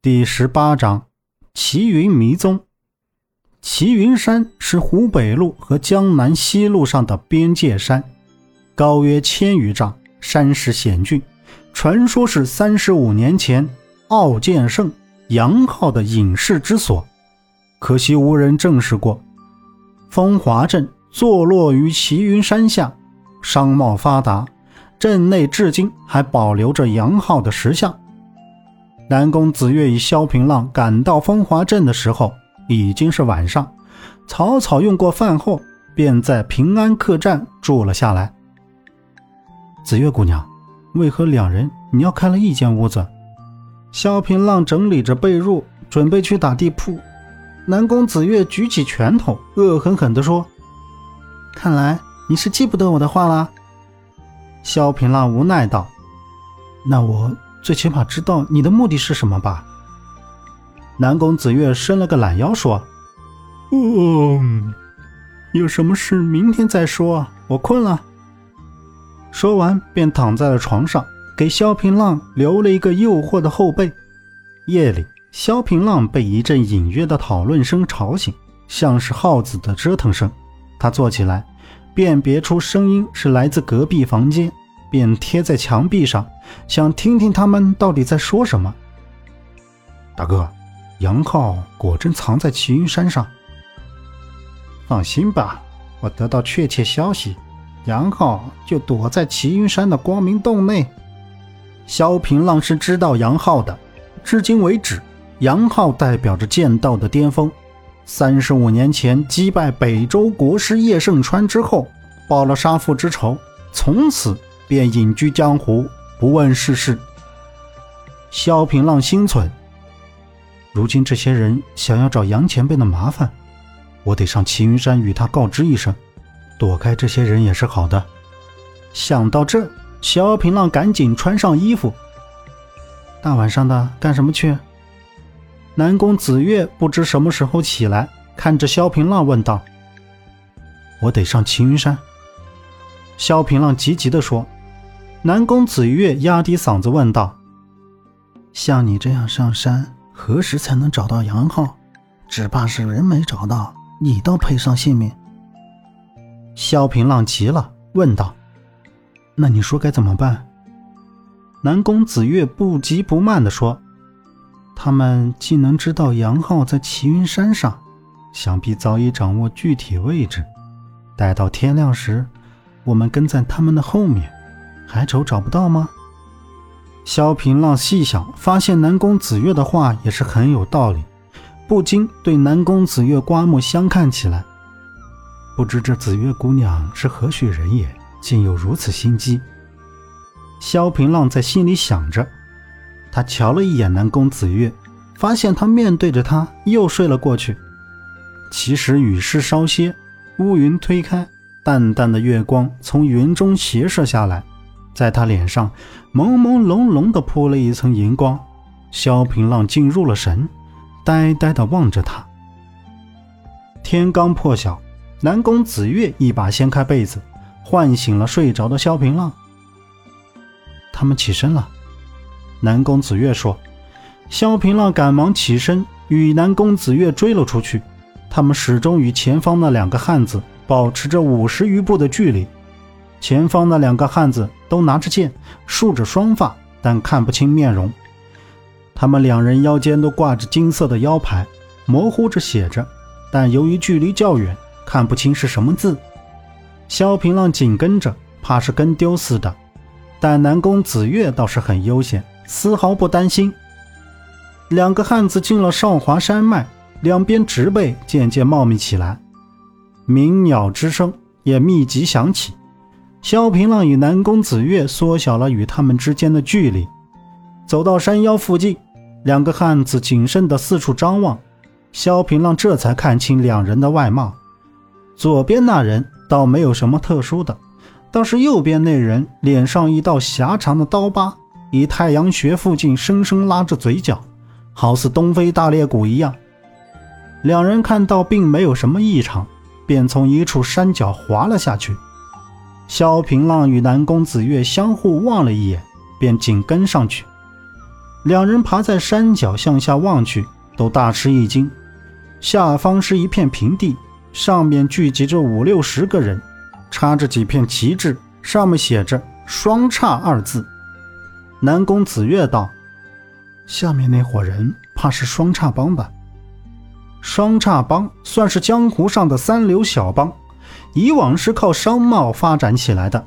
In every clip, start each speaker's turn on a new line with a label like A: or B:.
A: 第十八章，齐云迷踪。齐云山是湖北路和江南西路上的边界山，高约千余丈，山势险峻，传说是三十五年前傲剑圣杨浩的隐士之所，可惜无人证实过。风华镇坐落于齐云山下，商贸发达，镇内至今还保留着杨浩的石像。南宫子月与萧平浪赶到风华镇的时候，已经是晚上。草草用过饭后，便在平安客栈住了下来。子月姑娘，为何两人你要开了一间屋子？萧平浪整理着被褥，准备去打地铺。南宫子月举起拳头，恶狠狠地说：“看来你是记不得我的话了。”萧平浪无奈道：“那我……”最起码知道你的目的是什么吧？南宫子月伸了个懒腰说：“嗯，有什么事明天再说，我困了。”说完便躺在了床上，给萧平浪留了一个诱惑的后背。夜里，萧平浪被一阵隐约的讨论声吵醒，像是耗子的折腾声。他坐起来，辨别出声音是来自隔壁房间。便贴在墙壁上，想听听他们到底在说什么。大哥，杨浩果真藏在齐云山上。放心吧，我得到确切消息，杨浩就躲在齐云山的光明洞内。萧平浪是知道杨浩的，至今为止，杨浩代表着剑道的巅峰。三十五年前击败北周国师叶圣川之后，报了杀父之仇，从此。便隐居江湖，不问世事。萧平浪心存：如今这些人想要找杨前辈的麻烦，我得上齐云山与他告知一声，躲开这些人也是好的。想到这，萧平浪赶紧穿上衣服。大晚上的干什么去？南宫子月不知什么时候起来，看着萧平浪问道：“我得上齐云山。”萧平浪急急地说。南宫子月压低嗓子问道：“像你这样上山，何时才能找到杨浩？只怕是人没找到，你倒赔上性命。”萧平浪急了，问道：“那你说该怎么办？”南宫子月不急不慢地说：“他们既能知道杨浩在齐云山上，想必早已掌握具体位置。待到天亮时，我们跟在他们的后面。”还愁找不到吗？萧平浪细想，发现南宫子月的话也是很有道理，不禁对南宫子月刮目相看起来。不知这紫月姑娘是何许人也，竟有如此心机？萧平浪在心里想着。他瞧了一眼南宫子月，发现他面对着他又睡了过去。其实雨势稍歇，乌云推开，淡淡的月光从云中斜射下来。在他脸上，朦朦胧胧地铺了一层银光。萧平浪进入了神，呆呆地望着他。天刚破晓，南宫子月一把掀开被子，唤醒了睡着的萧平浪。他们起身了，南宫子月说。萧平浪赶忙起身，与南宫子月追了出去。他们始终与前方那两个汉子保持着五十余步的距离。前方那两个汉子都拿着剑，竖着双发，但看不清面容。他们两人腰间都挂着金色的腰牌，模糊着写着，但由于距离较远，看不清是什么字。萧平浪紧跟着，怕是跟丢似的。但南宫子月倒是很悠闲，丝毫不担心。两个汉子进了少华山脉，两边植被渐渐茂密起来，鸣鸟之声也密集响起。萧平浪与南宫子月缩小了与他们之间的距离，走到山腰附近，两个汉子谨慎地四处张望。萧平浪这才看清两人的外貌，左边那人倒没有什么特殊的，倒是右边那人脸上一道狭长的刀疤，以太阳穴附近生生拉着嘴角，好似东非大裂谷一样。两人看到并没有什么异常，便从一处山脚滑了下去。萧平浪与南宫子月相互望了一眼，便紧跟上去。两人爬在山脚向下望去，都大吃一惊。下方是一片平地，上面聚集着五六十个人，插着几片旗帜，上面写着“双叉”二字。南宫子月道：“下面那伙人怕是双叉帮吧？”双叉帮算是江湖上的三流小帮，以往是靠商贸发展起来的，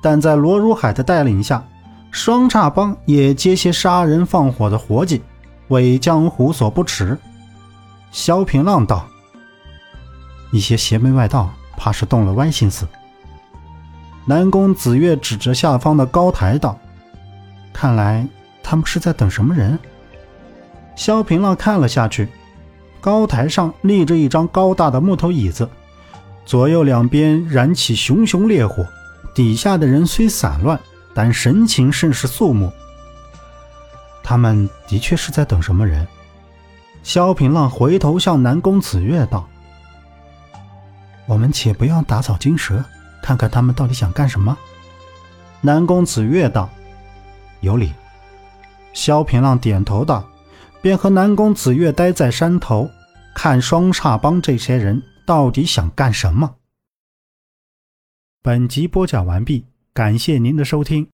A: 但在罗如海的带领下，双叉帮也接些杀人放火的活计，为江湖所不齿。萧平浪道：“一些邪门外道，怕是动了歪心思。”南宫子月指着下方的高台道。看来他们是在等什么人。萧平浪看了下去，高台上立着一张高大的木头椅子，左右两边燃起熊熊烈火，底下的人虽散乱，但神情甚是肃穆。他们的确是在等什么人。萧平浪回头向南宫子月道：“我们且不要打草惊蛇，看看他们到底想干什么。”南宫子月道。有理，萧平浪点头道，便和南宫子月待在山头，看双叉帮这些人到底想干什么。本集播讲完毕，感谢您的收听。